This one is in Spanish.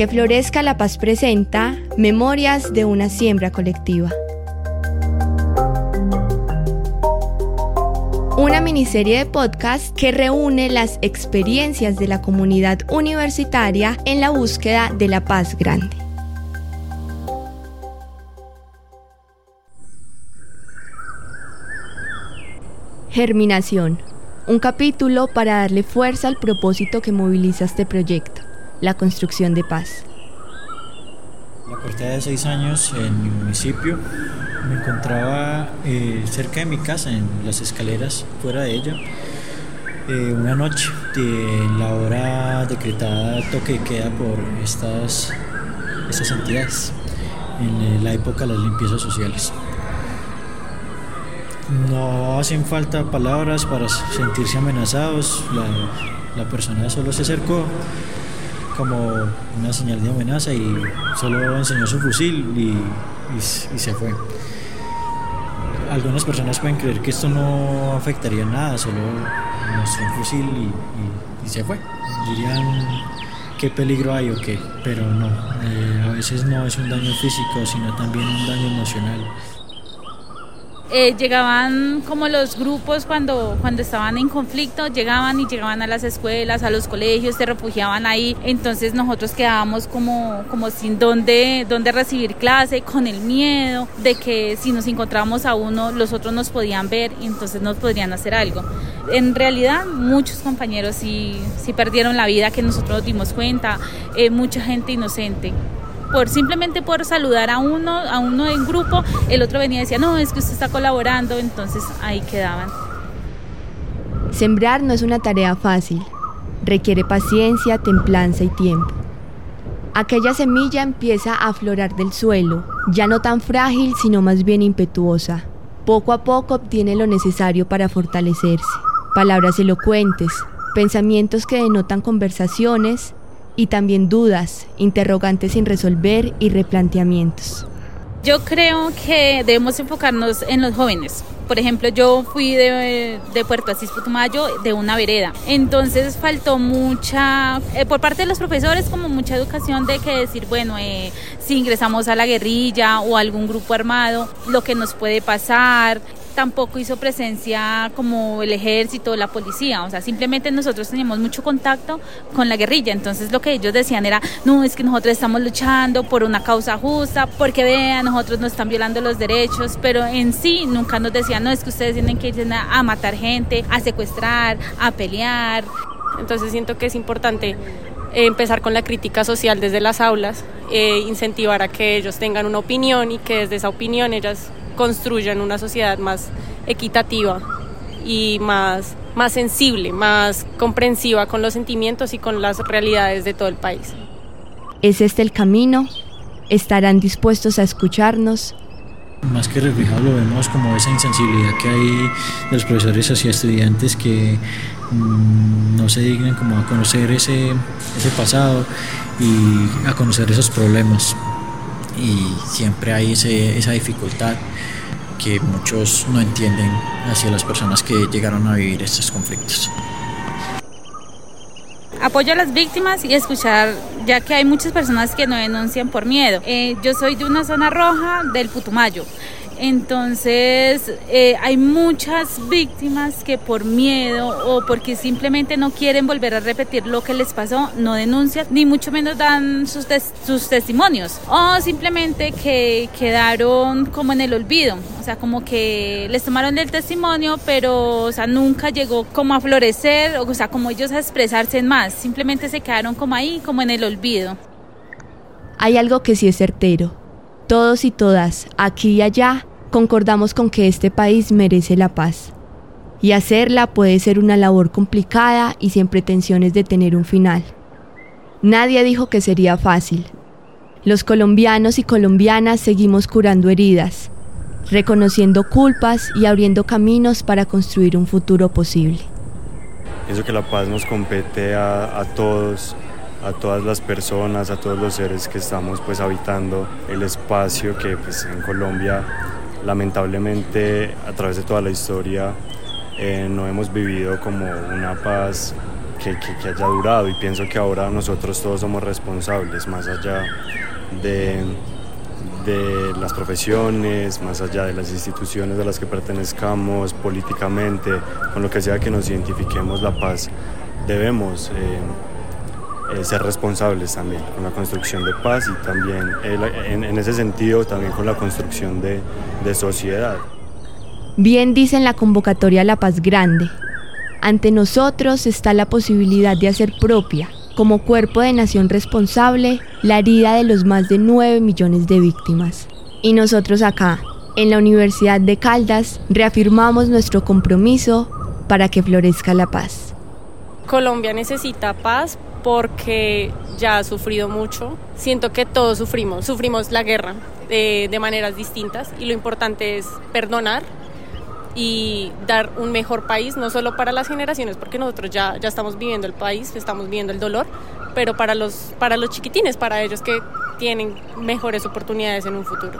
Que Florezca la Paz presenta Memorias de una siembra colectiva. Una miniserie de podcast que reúne las experiencias de la comunidad universitaria en la búsqueda de la paz grande. Germinación. Un capítulo para darle fuerza al propósito que moviliza este proyecto, la construcción de paz. La cortada de seis años en mi municipio me encontraba eh, cerca de mi casa, en las escaleras, fuera de ella, eh, una noche de la hora decretada toque queda por estas, estas entidades en la época de las limpiezas sociales. No hacen falta palabras para sentirse amenazados. La, persona solo se acercó como una señal de amenaza y solo enseñó su fusil y, se fue. Algunas personas pueden creer que esto no afectaría nada, solo mostró un fusil y, se fue. Dirían qué peligro hay o qué, pero no. Eh, a veces no es un daño físico, sino también un daño emocional. Eh, llegaban como los grupos cuando, cuando estaban en conflicto, llegaban y llegaban a las escuelas, a los colegios, se refugiaban ahí, entonces nosotros quedábamos como, como sin dónde, dónde recibir clase, con el miedo de que si nos encontrábamos a uno, los otros nos podían ver y entonces nos podrían hacer algo. En realidad muchos compañeros sí, sí perdieron la vida, que nosotros nos dimos cuenta, eh, mucha gente inocente por simplemente por saludar a uno, a uno en grupo, el otro venía y decía, no, es que usted está colaborando, entonces ahí quedaban. Sembrar no es una tarea fácil, requiere paciencia, templanza y tiempo. Aquella semilla empieza a aflorar del suelo, ya no tan frágil, sino más bien impetuosa. Poco a poco obtiene lo necesario para fortalecerse. Palabras elocuentes, pensamientos que denotan conversaciones, y también dudas, interrogantes sin resolver y replanteamientos. Yo creo que debemos enfocarnos en los jóvenes. Por ejemplo, yo fui de, Puerto Asís Putumayo de una vereda. Entonces faltó mucha, eh, por parte de los profesores, como mucha educación de que decir, bueno, eh, si ingresamos a la guerrilla o algún grupo armado, lo que nos puede pasar, tampoco hizo presencia como el ejército, la policía, o sea, simplemente nosotros teníamos mucho contacto con la guerrilla, entonces lo que ellos decían era, no, es que nosotros estamos luchando por una causa justa, porque vean, nosotros nos están violando los derechos, pero en sí nunca nos decían, no, es que ustedes tienen que ir a matar gente, a secuestrar, a pelear. Entonces siento que es importante empezar con la crítica social desde las aulas, eh, incentivar a que ellos tengan una opinión y que desde esa opinión ellas construyan una sociedad más equitativa y más, más sensible, más comprensiva con los sentimientos y con las realidades de todo el país. ¿Es este el camino? ¿Estarán dispuestos a escucharnos? Más que reflejado lo vemos como esa insensibilidad que hay de los profesores hacia estudiantes que mm, no se dignan como a conocer ese, ese pasado y a conocer esos problemas y siempre hay esa dificultad que muchos no entienden hacia las personas que llegaron a vivir estos conflictos. Apoyo a las víctimas y escuchar, ya que hay muchas personas que no denuncian por miedo. Eh, yo soy de una zona roja del Putumayo. Entonces eh, hay muchas víctimas que por miedo o porque simplemente no quieren volver a repetir lo que les pasó, no denuncian, ni mucho menos dan sus, testimonios. O simplemente que quedaron como en el olvido, o sea, como que les tomaron el testimonio, pero o sea, nunca llegó como a florecer, o sea, como ellos a expresarse más, simplemente se quedaron como ahí, como en el olvido. Hay algo que sí es certero. Todos y todas, aquí y allá, concordamos con que este país merece la paz. Y hacerla puede ser una labor complicada y sin pretensiones de tener un final. Nadie dijo que sería fácil. Los colombianos y colombianas seguimos curando heridas, reconociendo culpas y abriendo caminos para construir un futuro posible. Pienso que la paz nos compete a, todos, a todas las personas, a todos los seres que estamos pues habitando el espacio que pues en Colombia lamentablemente a través de toda la historia eh, no hemos vivido como una paz que, haya durado. Y pienso que ahora nosotros todos somos responsables, más allá de, de las profesiones, más allá de las instituciones a las que pertenezcamos políticamente, con lo que sea que nos identifiquemos la paz, debemos eh, eh, ser responsables también con la construcción de paz y también en, en, ese sentido también con la construcción de, de sociedad. Bien dice en la convocatoria La Paz Grande, ante nosotros está la posibilidad de hacer propia, como cuerpo de nación responsable, la herida de los más de 9 millones de víctimas. Y nosotros acá, en la Universidad de Caldas, reafirmamos nuestro compromiso para que florezca la paz. Colombia necesita paz porque ya ha sufrido mucho. Siento que todos sufrimos, sufrimos la guerra de, de maneras distintas y lo importante es perdonar y dar un mejor país, no solo para las generaciones, porque nosotros ya, ya estamos viviendo el país, estamos viviendo el dolor, pero para los, para los chiquitines, para ellos que tienen mejores oportunidades en un futuro.